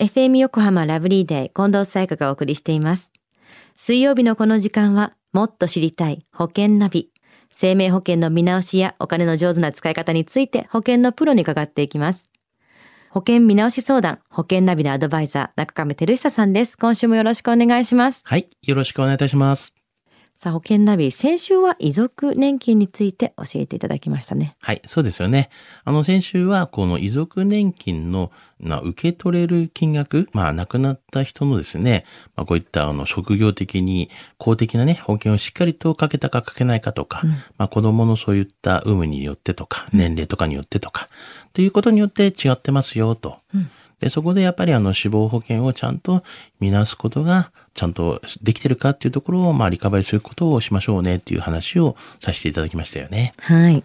FM 横浜ラブリーデー近藤彩香がお送りしています。水曜日のこの時間は、もっと知りたい保険ナビ。生命保険の見直しやお金の上手な使い方について保険のプロに伺っていきます。保険見直し相談、保険ナビのアドバイザー、中亀照久さんです。今週もよろしくお願いします。はい。よろしくお願いいたします。さあ、保険ナビ、先週は遺族年金について教えていただきましたね。はい。そうですよね。あの、先週は、この遺族年金の、まあ、受け取れる金額、まあ、亡くなった人のですね、まあ、こういった、あの、職業的に公的なね、保険をしっかりとかけたかかけないかとか、まあ、子供のそういった有無によってとか、年齢とかによってとか、ということによって違ってますよ、と。で、そこでやっぱりあの死亡保険をちゃんと見直すことが、ちゃんとできてるかっていうところを、まあ、リカバリーすることをしましょうねっていう話をさせていただきましたよね。はい。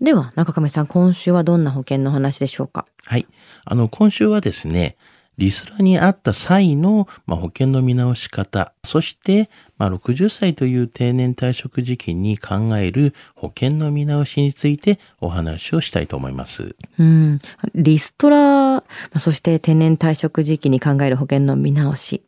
では、中亀さん、今週はどんな保険の話でしょうか？はい。あの、今週はですね、リスラにあった際の、まあ、保険の見直し方、そして、まあ、60歳という定年退職時期に考える保険の見直しについてお話をしたいと思います。うん。リストラ、まあそして定年退職時期に考える保険の見直し。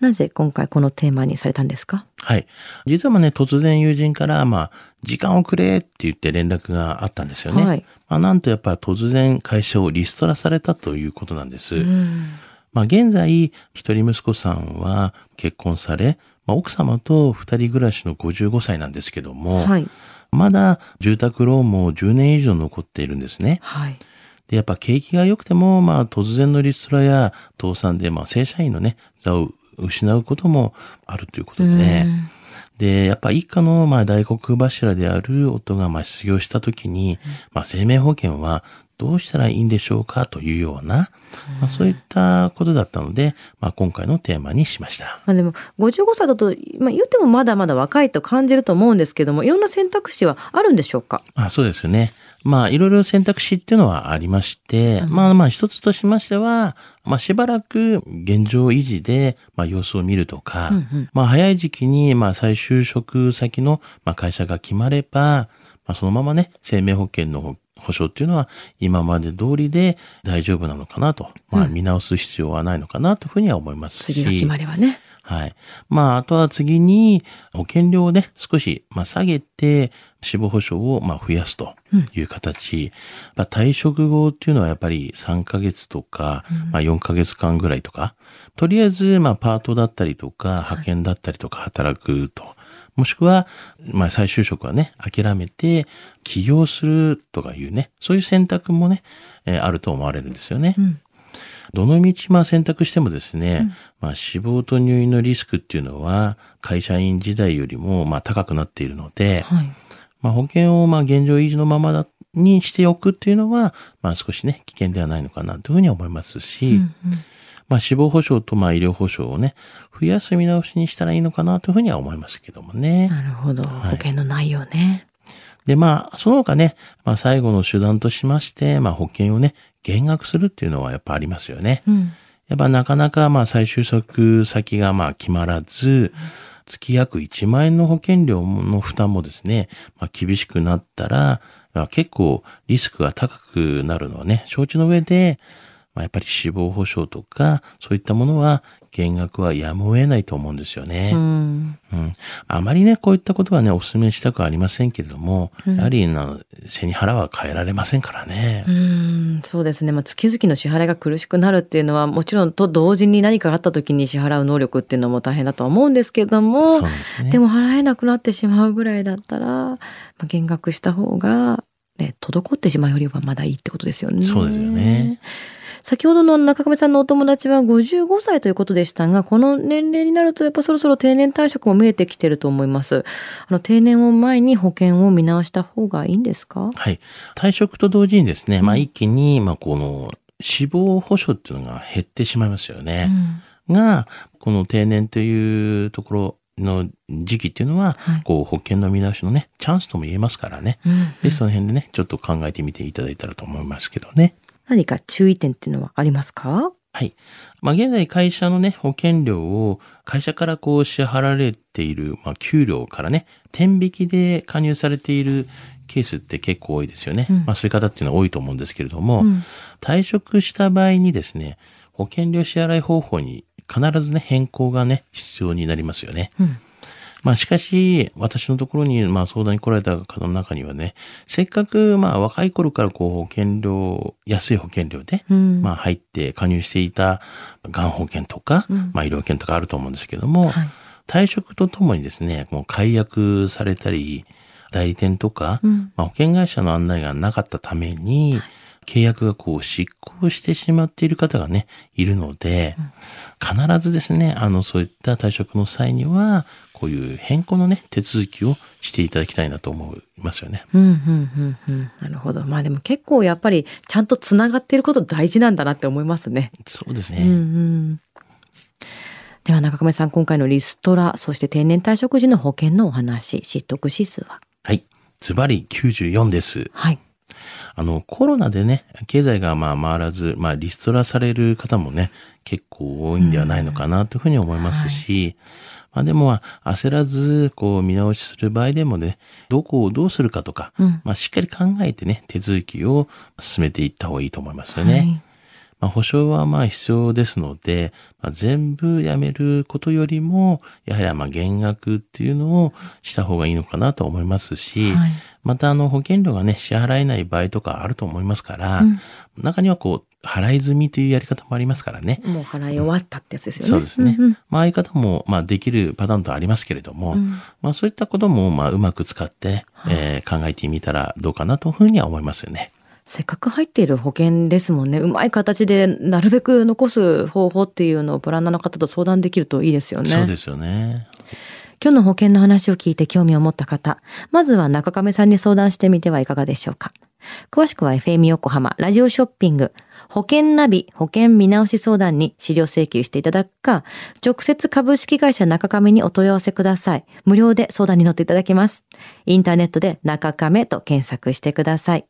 なぜ今回このテーマにされたんですか？はい。実はまあね、突然友人から、まあ、時間をくれって言って連絡があったんですよね。はいまあ、なんとやっぱ突然会社をリストラされたということなんです。うん。まあ、現在、一人息子さんは結婚され、まあ、奥様と二人暮らしの55歳なんですけども、はい。まだ住宅ローンも10年以上残っているんですね。はい。で、やっぱ景気が良くても、まあ突然のリストラや倒産で、まあ正社員のね、座を失うこともあるということでね。で、やっぱ一家の、まあ大黒柱である夫が、まあ失業した時に、まあ生命保険はどうしたらいいんでしょうかというような、まあそういったことだったので、まあ今回のテーマにしました。まあでも、55歳だと、まあ言ってもまだまだ若いと感じると思うんですけども、いろんな選択肢はあるんでしょうか？あそうですね。まあ、いろいろ選択肢っていうのはありまして、まあまあ一つとしましては、まあしばらく現状維持で、まあ様子を見るとか、まあ早い時期に、まあ再就職先の、まあ会社が決まれば、まあそのままね、生命保険の保証っていうのは今まで通りで大丈夫なのかなと、まあ見直す必要はないのかなというふうには思いますし。次が決まればね。はい。まあ、あとは次に、保険料をね、少し、まあ、下げて、死亡保障を、まあ、増やすという形。まあ、退職後っていうのはやっぱり3ヶ月とか、まあ、4ヶ月間ぐらいとか、とりあえず、まあ、パートだったりとか、派遣だったりとか働くと。もしくは、まあ、再就職はね、諦めて、起業するとかいうね、そういう選択もね、えーあると思われるんですよね。どの道まあ選択してもですね、まあ死亡と入院のリスクっていうのは会社員時代よりもまあ高くなっているので、はい。まあ保険をまあ現状維持のままだにしておくっていうのは、まあ少しね、危険ではないのかなというふうに思いますし、まあ死亡保障とまあ医療保障をね、増やす見直しにしたらいいのかなというふうには思いますけどもね。なるほど。保険の内容ね。で、まあ、その他ね、まあ最後の手段としまして、まあ保険をね、減額するっていうのはやっぱありますよね。うん。やっぱなかなかまあ再就職先がまあ決まらず、月約1万円の保険料の負担もですね、まあ厳しくなったら、まあ、結構リスクが高くなるのはね、承知の上で、まあ、やっぱり死亡保障とか、そういったものは減額はやむを得ないと思うんですよね。うん。うん。あまりね、こういったことはね、お勧めしたくはありませんけれども、やはりな、背に腹は変えられませんからね。うん、そうですね。まあ、月々の支払いが苦しくなるっていうのは、もちろんと同時に何かがあった時に支払う能力っていうのも大変だとは思うんですけども、ですね。でも払えなくなってしまうぐらいだったら、まあ、減額した方が、ね、滞ってしまうよりはまだいいってことですよね。そうですよね。先ほどの中亀さんのお友達は55歳ということでしたが、この年齢になるとやっぱそろそろ定年退職も見えてきてると思います。あの定年を前に保険を見直した方がいいんですか？はい。退職と同時にですね、まあ一気に、まあこの死亡保障っていうのが減ってしまいますよね。が、この定年というところの時期っていうのは、はいこう保険の見直しのね、チャンスとも言えますからね。うんで、その辺でね、ちょっと考えてみていただいたらと思いますけどね。何か注意点っていうのはありますか？はい。まあ、現在会社のね、保険料を会社からこう支払われている、まあ、給料からね、天引きで加入されているケースって結構多いですよね。うんまあそういう方っていうのは多いと思うんですけれども、うん退職した場合にですね、保険料支払い方法に必ずね、変更がね、必要になりますよね。うんまあしかし、私のところにまあ相談に来られた方の中にはね、せっかくまあ若い頃からこう保険料、安い保険料で、うん。まあ入って加入していたがん保険とか、うん。まあ医療保険とかあると思うんですけども、はい。退職とともにですね、もう解約されたり、代理店とか、うん。まあ、保険会社の案内がなかったために、契約がこう執行してしまっている方がね、いるので、必ずですね、あの、そういった退職の際には、こういう変更のね、手続きをしていただきたいなと思いますよね。うんうんうんうんなるほどまあでも結構やっぱりちゃんとつながっていること大事なんだなって思いますね。そうですね。うんうんでは中亀さん今回のリストラそして定年退職時の保険のお話失得指数は？はい。ズバリ94です。はい。あの、コロナでね、経済がまあ回らず、まあリストラされる方もね、結構多いんではないのかなというふうに思いますし、まあでもまあ焦らず、こう見直しする場合でもね、どこをどうするかとか、うん。まあしっかり考えてね、手続きを進めていった方がいいと思いますよね。まあ、保証はまあ必要ですので、まあ、全部やめることよりも、やはりまあ減額っていうのをした方がいいのかなと思いますし、はいまたあの保険料がね、支払えない場合とかあると思いますから、うん中にはこう、払い済みというやり方もありますからね。もう払い終わったってやつですよね。そうですね。んんまあ、ああいう方も、まあ、できるパターンとありますけれども、うんまあ、そういったことも、まあ、うまく使って、えー考えてみたらどうかなというふうには思いますよね。せっかく入っている保険ですもんね。うまい形でなるべく残す方法っていうのをプランナーの方と相談できるといいですよね。そうですよね。今日の保険の話を聞いて興味を持った方、まずは中亀さんに相談してみてはいかがでしょうか。詳しくは FM 横浜ラジオショッピング保険ナビ保険見直し相談に資料請求していただくか、直接株式会社中亀にお問い合わせください。無料で相談に乗っていただけます。インターネットで中亀と検索してください。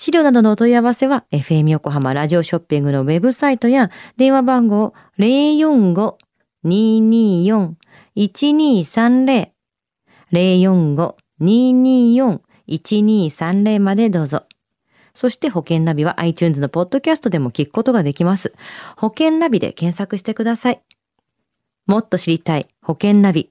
資料などのお問い合わせは FM 横浜ラジオショッピングのウェブサイトや電話番号045-224-1230 045-224-1230までどうぞ。そして保険ナビは iTunes のポッドキャストでも聞くことができます。保険ナビで検索してください。もっと知りたい保険ナビ。